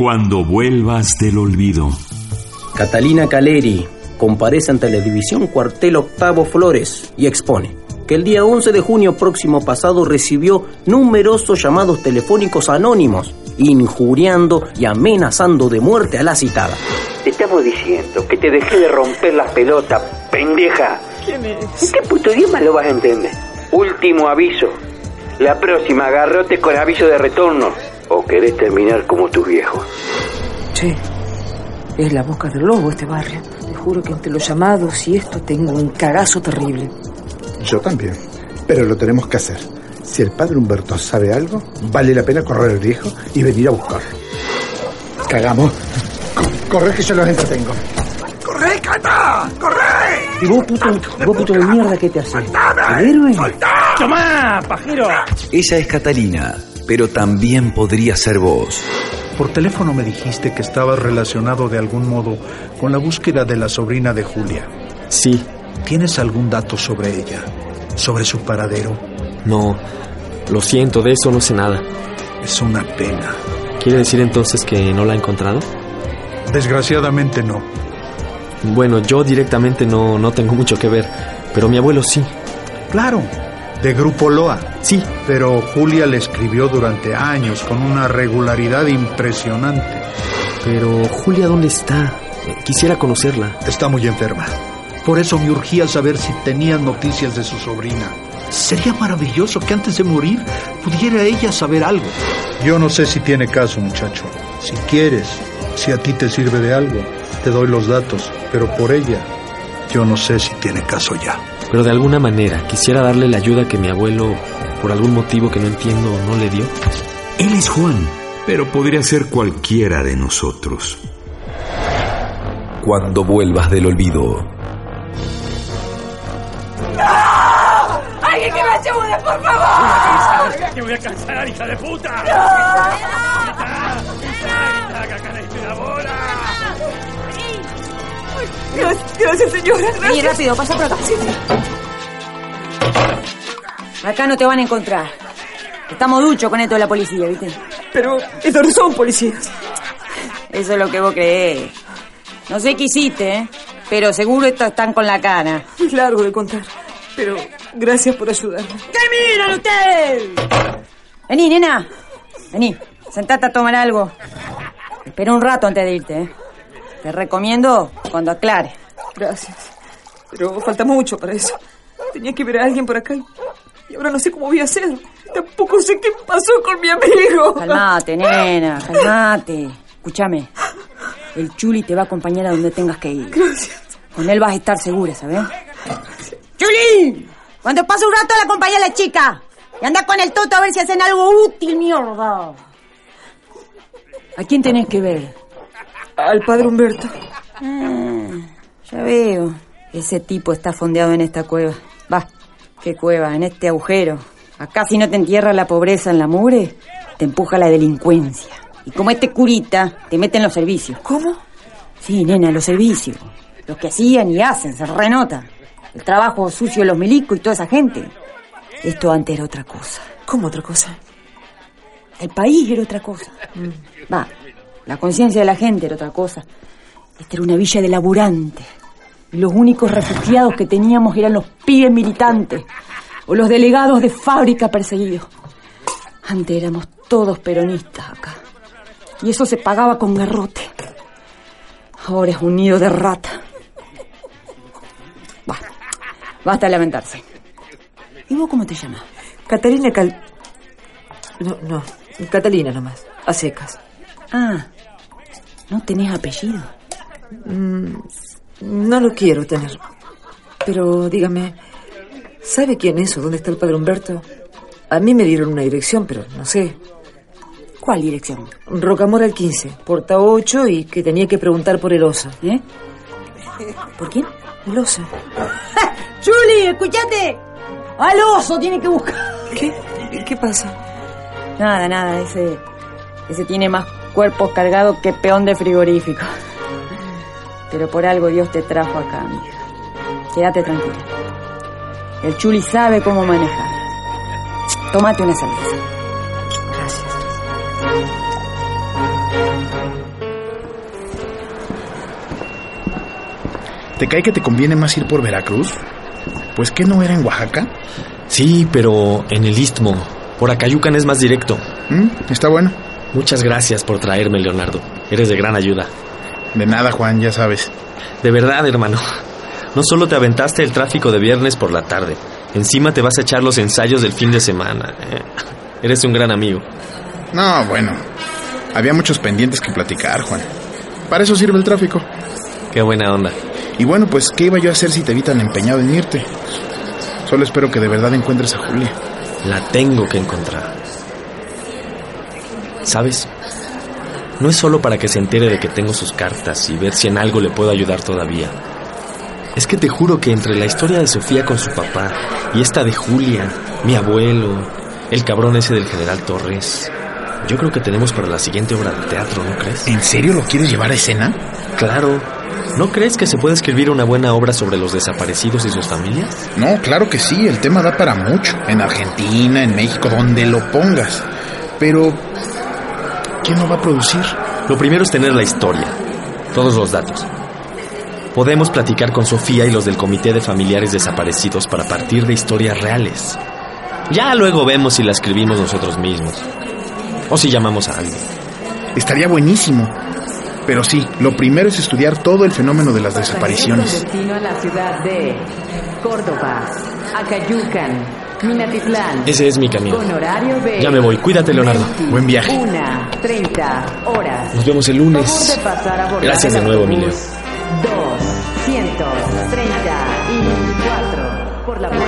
Cuando vuelvas del olvido. Catalina Caleri comparece ante la división cuartel Octavo Flores y expone que el día 11 de junio próximo pasado recibió numerosos llamados telefónicos anónimos, injuriando y amenazando de muerte a la citada. Te estamos diciendo que te dejé de romper las pelotas, pendeja. ¿Quién es? ¿En qué puto idioma lo vas a entender? Último aviso. La próxima agarrote con aviso de retorno. O querés terminar como tu viejo. Che, es la boca del lobo este barrio. Te juro que entre los llamados y esto tengo un cagazo terrible. Yo también. Pero lo tenemos que hacer. Si el padre Humberto sabe algo, vale la pena correr el riesgo y venir a buscarlo. Cagamos. Corre que yo los entretengo. ¡Corre, Cata! ¡Corre! ¿Y vos, puto, vos, puto de mierda, qué te haces? ¿El héroe? ¡Tomá, pajero! Ella es Catalina, pero también podría ser vos. Por teléfono me dijiste que estabas relacionado de algún modo con la búsqueda de la sobrina de Julia. Sí. ¿Tienes algún dato sobre ella? ¿Sobre su paradero? No, lo siento, de eso no sé nada. Es una pena. ¿Quiere decir entonces que no la ha encontrado? Desgraciadamente no. Bueno, yo directamente no, no tengo mucho que ver, pero mi abuelo sí. Claro, de Grupo Loa. Sí. Pero Julia le escribió durante años con una regularidad impresionante. Pero Julia, ¿dónde está? Quisiera conocerla. Está muy enferma. Por eso me urgía saber si tenía noticias de su sobrina. Sería maravilloso que antes de morir pudiera ella saber algo. Yo no sé si tiene caso, muchacho. Si quieres, si a ti te sirve de algo, te doy los datos. Pero por ella, yo no sé si tiene caso ya. Pero de alguna manera quisiera darle la ayuda que mi abuelo, por algún motivo que no entiendo, no le dio. Él es Juan, pero podría ser cualquiera de nosotros. Cuando vuelvas del olvido. ¡Alguien que me ayude, por favor! ¡Te voy a cansar, hija de puta! ¡Grita! Gracias, gracias señora. Gracias. Vení, rápido, pasa por acá. Sí, sí. Acá no te van a encontrar. Estamos duchos con esto de la policía, ¿viste? Pero estos no son policías. Eso es lo que vos creés. No sé qué hiciste, ¿eh? pero seguro estos están con la cara. Es largo de contar, pero gracias por ayudarme. ¿Qué miran ustedes? Vení, nena. Vení, sentate a tomar algo. Espera un rato antes de irte, ¿eh? Te recomiendo cuando aclare. Gracias. Pero falta mucho para eso. Tenía que ver a alguien por acá y, ahora no sé cómo voy a hacer. Tampoco sé qué pasó con mi amigo. Calmate, nena, calmate. Escúchame. El Chuli te va a acompañar a donde tengas que ir. Gracias. Con él vas a estar segura, ¿sabes? ¡Chuli! Cuando pase un rato la acompaña a la chica. Y anda con el toto a ver si hacen algo útil, mierda. ¿A quién tenés que ver? Al padre Humberto. Ah, ya veo. Ese tipo está fondeado en esta cueva. Va, qué cueva, en este agujero. Acá si no te entierra la pobreza en la mugre, te empuja la delincuencia. Y como este curita, te mete en los servicios. ¿Cómo? Sí, nena, los servicios. Los que hacían y hacen, se renota. El trabajo sucio de los milicos y toda esa gente. Esto antes era otra cosa. ¿Cómo otra cosa? El país era otra cosa. Mm. Va, la conciencia de la gente era otra cosa. Esta era una villa de laburantes. Y los únicos refugiados que teníamos eran los pibes militantes o los delegados de fábrica perseguidos. Antes éramos todos peronistas acá. Y eso se pagaba con garrote. Ahora es un nido de rata. Bueno, basta de lamentarse. ¿Y vos cómo te llamas? Catalina Cal... No, no, Catalina nomás, a secas. Ah, ¿no tenés apellido? Mm, no lo quiero tener. Pero dígame, ¿sabe quién es o dónde está el padre Humberto? A mí me dieron una dirección, pero no sé. ¿Cuál dirección? Rocamora al 15, porta 8 y que tenía que preguntar por el oso. ¿Eh? ¿Por quién? El oso. ¡Juli, escúchate! ¡Al oso tiene que buscar! ¿Qué? ¿Qué pasa? Nada, nada, ese. Ese tiene más cuerpos cargados que peón de frigorífico. Pero por algo Dios te trajo acá, amiga. Quédate tranquila. El Chuli sabe cómo manejar. Tómate una cerveza. Gracias. ¿Te cae que te conviene más ir por Veracruz? Pues que no era en Oaxaca. Sí, pero en el istmo. Por Acayucan es más directo. Mm, está bueno. Muchas gracias por traerme, Leonardo. Eres de gran ayuda. De nada, Juan, ya sabes. De verdad, hermano. No solo te aventaste el tráfico de viernes por la tarde, encima te vas a echar los ensayos del fin de semana. ¿eh? Eres un gran amigo. No, bueno. Había muchos pendientes que platicar, Juan. Para eso sirve el tráfico. Qué buena onda. Y bueno, pues, ¿qué iba yo a hacer si te vi tan empeñado en irte? Solo espero que de verdad encuentres a Julia. La tengo que encontrar. ¿Sabes? No es solo para que se entere de que tengo sus cartas y ver si en algo le puedo ayudar todavía. Es que te juro que entre la historia de Sofía con su papá y esta de Julia, mi abuelo, el cabrón ese del general Torres, yo creo que tenemos para la siguiente obra de teatro, ¿no crees? ¿En serio lo quieres llevar a escena? Claro. ¿No crees que se puede escribir una buena obra sobre los desaparecidos y sus familias? No, claro que sí, el tema da para mucho. En Argentina, en México, donde lo pongas. Pero, ¿quién lo va a producir? Lo primero es tener la historia, todos los datos. Podemos platicar con Sofía y los del Comité de Familiares Desaparecidos para partir de historias reales. Ya luego vemos si la escribimos nosotros mismos. O si llamamos a alguien. Estaría buenísimo. Pero sí, lo primero es estudiar todo el fenómeno de las desapariciones. Destino a la ciudad de Córdoba, Acayucan, Minatitlán. Ese es mi camino. Con horario de Ya me voy. Cuídate, Leonardo. 20, Buen viaje. Una, 30 horas. Nos vemos el lunes. de pasar a Gracias de nuevo, Emilio. 234 por la puerta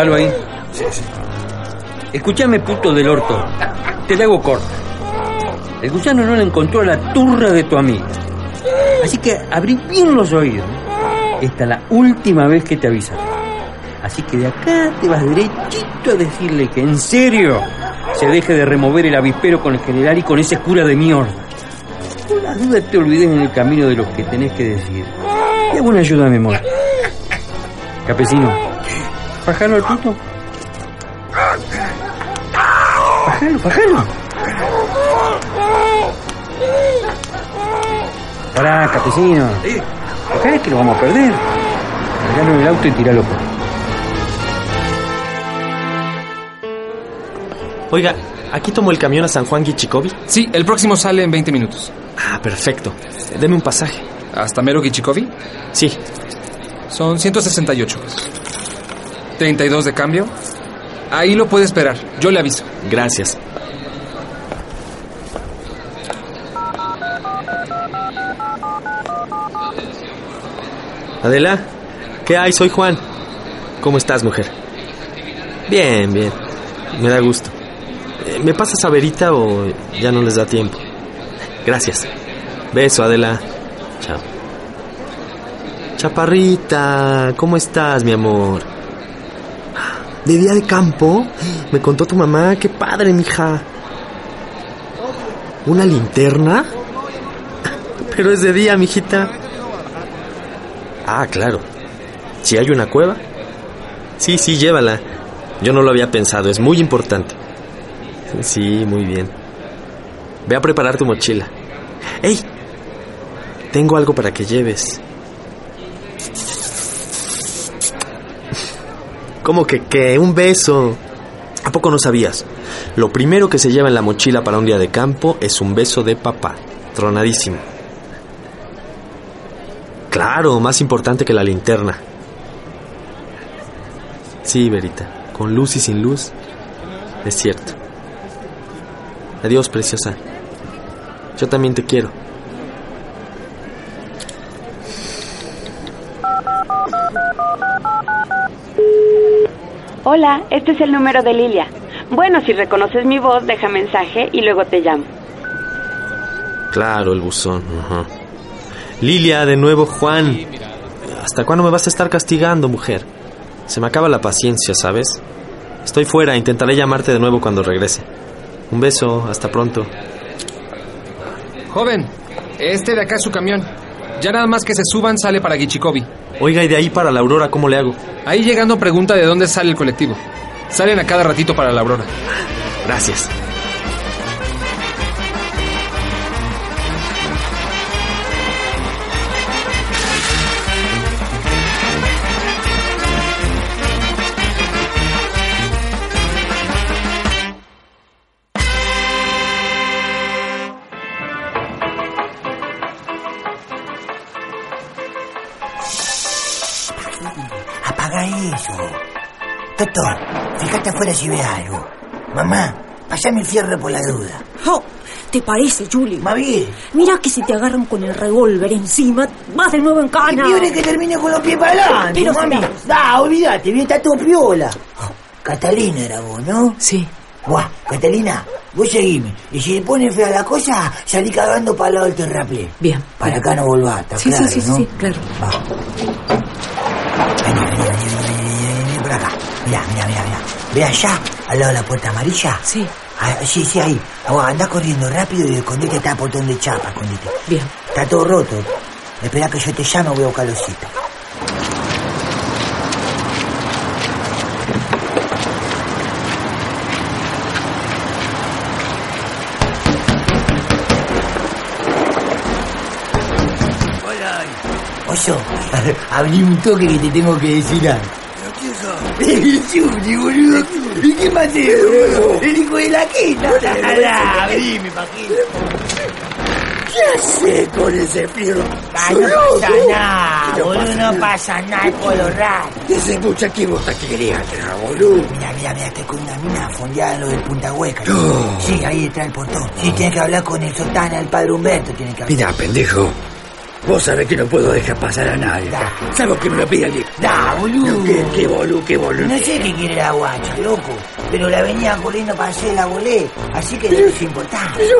Atalo ahí. Escúchame, puto del orto. Te la hago corta. El gusano no le encontró a la turra de tu amiga. Así que abrí bien los oídos. Esta es la última vez que te aviso. Así que de acá te vas derechito a decirle que en serio se deje de remover el avispero con el general y con ese cura de mierda. Por la duda te olvides en el camino de lo que tenés que decir. Y hago una ayuda a memoria. Campesino, bajalo al puto. Bajalo, bajalo. Pará, campesino. Bajá que lo vamos a perder. Cargalo en el auto y tiralo por. Oiga, ¿aquí tomo el camión a San Juan Gichicovi? Sí, el próximo sale en 20 minutos. Ah, perfecto. Deme un pasaje. ¿Hasta Mero Gichikovi? Sí. Son 168 pesos. 32 de cambio. Ahí lo puede esperar. Yo le aviso. Gracias. Adela, ¿qué hay? Soy Juan. ¿Cómo estás, mujer? Bien, bien. Me da gusto. Eh, ¿Me pasas a Verita o ya no les da tiempo? Gracias. Beso, Adela. Chao. Chaparrita, ¿cómo estás, mi amor? ¿De día de campo? Me contó tu mamá. ¡Qué padre, mija! ¿Una linterna? Pero es de día, mijita. Ah, claro. Si hay una cueva. Sí, sí, llévala. Yo no lo había pensado, es muy importante. Sí, muy bien. Ve a preparar tu mochila. ¡Ey! Tengo algo para que lleves. ¿Cómo que qué? Un beso. ¿A poco no sabías? Lo primero que se lleva en la mochila para un día de campo es un beso de papá. Tronadísimo. Claro, más importante que la linterna. Sí, Verita, con luz y sin luz, es cierto. Adiós, preciosa. Yo también te quiero. Hola, este es el número de Lilia. Bueno, si reconoces mi voz, deja mensaje y luego te llamo. Claro, el buzón. ajá. Lilia, de nuevo Juan. ¿Hasta cuándo me vas a estar castigando, mujer? Se me acaba la paciencia, ¿sabes? Estoy fuera, intentaré llamarte de nuevo cuando regrese. Un beso, hasta pronto. Joven, este de acá es su camión. Ya nada más que se suban sale para Gichikobi. Oiga, y de ahí para la Aurora, ¿cómo le hago? Ahí llegando pregunta de dónde sale el colectivo. Salen a cada ratito para la Aurora. Gracias. Ve algo. Mamá, pasame el fierro por la duda. Oh, ¿Te parece, Julie? Bien. Mira que si te agarran con el revólver encima, vas de nuevo en cana. Y que termine con los pies para adelante, Pero mami. Da, olvídate, bien, está todo piola. Catalina era vos, ¿no? Sí. Buah, Catalina, vos seguime. Y si le pone fea la cosa, salí cagando para el lado del terraplén. Bien. Para acá no volvás, está Sí, claro, sí, sí, ¿no? sí, claro. Va. Vení, vení, Ve allá, al lado de la puerta amarilla. Sí. Ah, sí, sí, ahí. Ahora, anda corriendo rápido y escondete está botón de chapa, escondete. Bien. Está todo roto. Espera que yo te llame, voy a buscar los citos. Oso, abrí un toque que te tengo que decir algo. ¿Y qué más es, boludo? El hijo de la quita. Pará, Abrime, Paquito. ¿Qué hace con ese fierro? Ah, no pasa nada, boludo, no pasa nada, raro. Ese muchacho vos te querías, boludo. Mira, mira, mira, estoy con una mina fondeada lo del Punta Hueca. Sí, ahí está el portón. Sí, tiene que hablar con el sotana, el padre Humberto, tiene que hablar. Mira, pendejo. Vos sabés que no puedo dejar pasar a nadie. Salvo que me lo pida viejo. Da, boludo. ¿Qué, qué boludo, qué boludo? No sé qué quiere la guacha, loco. Pero la venía corriendo para hacer la volé. Así que no es importante. Pero,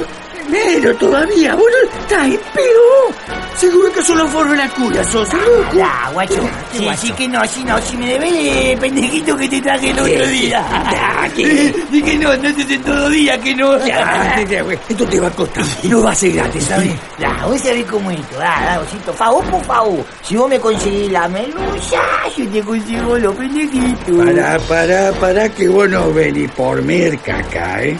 pero todavía, boludo. Está ahí, pero. Seguro que solo forma la cura, sos loco. Da, guacho. Sí, sí que no, sí, no. Si me debes el pendejito que te traje el otro día. ¿qué? Dije no, no te en todo día que no. Ya, ya, ya. Esto te va a costar. No va a ser gratis, ¿sabes? Da, vos sabés cómo es esto. Da, da, osito. Favor por favor. Si vos me conseguís la melusa, yo te consigo los pendejitos. Pará, pará, pará, que vos no venís por merca acá, ¿eh?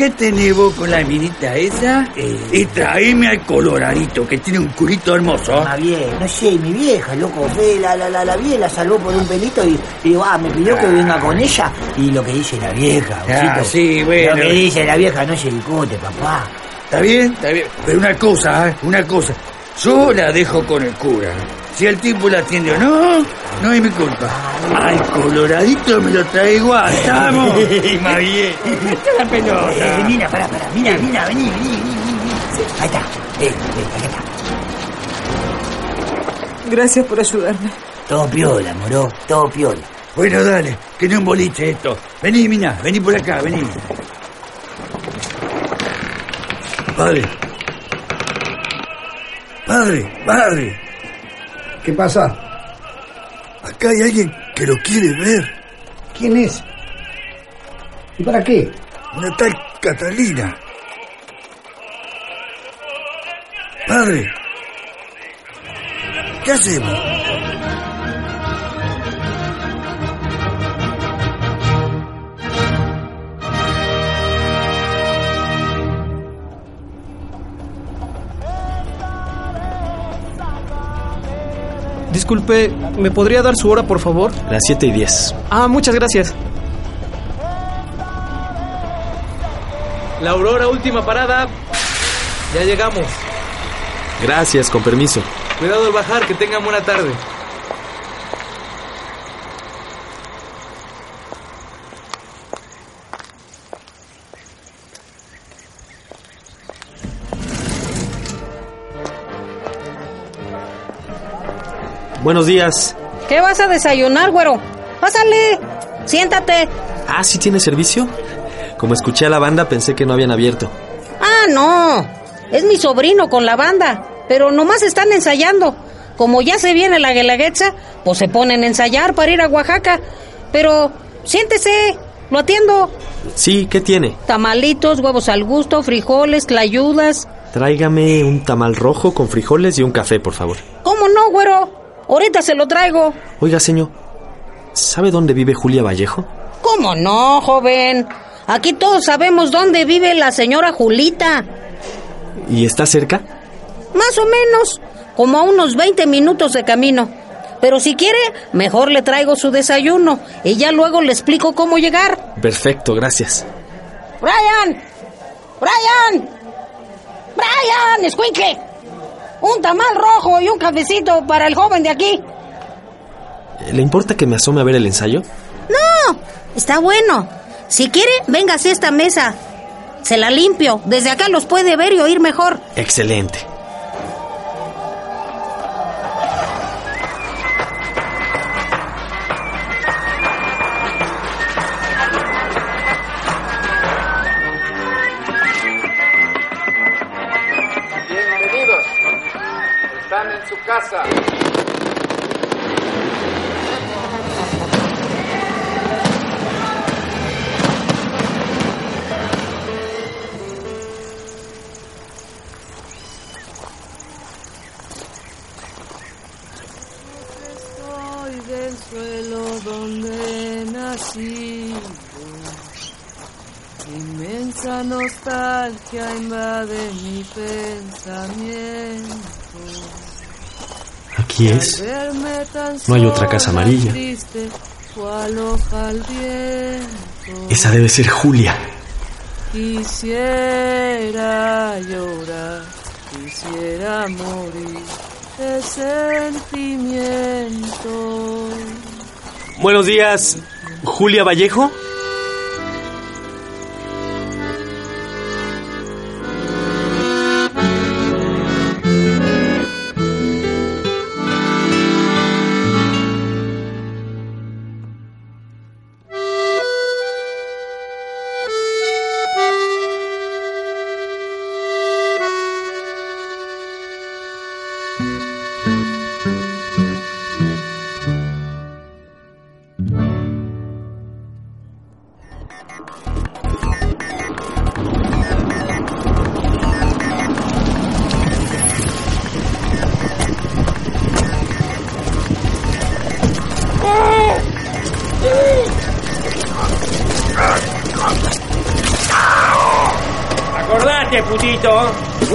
¿Qué tenés vos con la minita esa? Y traeme al coloradito, que tiene un culito hermoso. Más bien, no sé, mi vieja, loco, fue la, la, la, la vieja, la salvó por un pelito y, y ah, me pidió que venga con ella. Y lo que dice la vieja, Ah, osito, sí, bueno. Lo que dice la vieja no se discute, papá. ¿Está bien? Está bien. Pero una cosa, ¿eh? Una cosa. Yo la dejo con el cura. Si el tipo la atiende o no, no es mi culpa. Al coloradito me lo traigo a estamos. Más bien. la pelota. Eh, mira, pará, pará, mira, mira, vení, vení, vení, vení. Ahí está, eh, eh, ahí está. Gracias por ayudarme. Todo piola, moro, todo piola. Bueno, dale, que no es un boliche esto. Vení, mina, vení por acá, vení. Padre. Padre, padre. ¿Qué pasa? Acá hay alguien que lo quiere ver. ¿Quién es? ¿Y para qué? Una tal Catalina. Padre. ¿Qué hacemos? Disculpe, ¿me podría dar su hora, por favor? Las 7 y 10. Ah, muchas gracias. La Aurora, última parada. Ya llegamos. Gracias, con permiso. Cuidado al bajar, que tengan buena tarde. Buenos días. ¿Qué vas a desayunar, güero? Pásale. Siéntate. Ah, ¿sí tiene servicio? Como escuché a la banda, pensé que no habían abierto. Ah, no. Es mi sobrino con la banda. Pero nomás están ensayando. Como ya se viene la guelaguetza, pues se ponen a ensayar para ir a Oaxaca. Pero siéntese, lo atiendo. Sí, ¿qué tiene? Tamalitos, huevos al gusto, frijoles, clayudas. Tráigame un tamal rojo con frijoles y un café, por favor. ¿Cómo no, güero? Ahorita se lo traigo. Oiga, señor, ¿sabe dónde vive Julia Vallejo? ¿Cómo no, joven? Aquí todos sabemos dónde vive la señora Julita. ¿Y está cerca? Más o menos, como a unos 20 minutos de camino. Pero si quiere, mejor le traigo su desayuno y ya luego le explico cómo llegar. Perfecto, gracias. ¡Brian! ¡Brian! ¡Brian! ¡Escuincle! Un tamal rojo y un cafecito para el joven de aquí. ¿Le importa que me asome a ver el ensayo? No, está bueno. Si quiere, véngase a esta mesa. Se la limpio. Desde acá los puede ver y oír mejor. Excelente. Casa. Del suelo donde nací. Inmensa nostalgia invade mi pensamiento. Aquí es. No hay otra casa amarilla. Esa debe ser Julia. Quisiera llorar, quisiera morir de sentimiento. Buenos días, Julia Vallejo.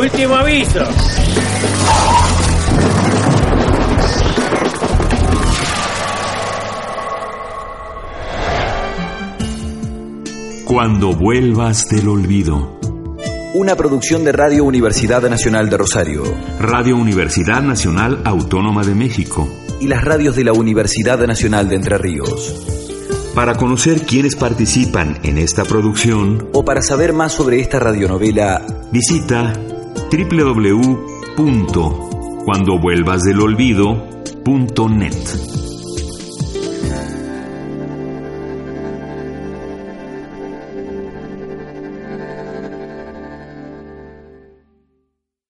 Último aviso. Cuando vuelvas del olvido. Una producción de Radio Universidad Nacional de Rosario. Radio Universidad Nacional Autónoma de México. Y las radios de la Universidad Nacional de Entre Ríos. Para conocer quiénes participan en esta producción o para saber más sobre esta radionovela, visita www.cuandovuelvasdelolvido.net.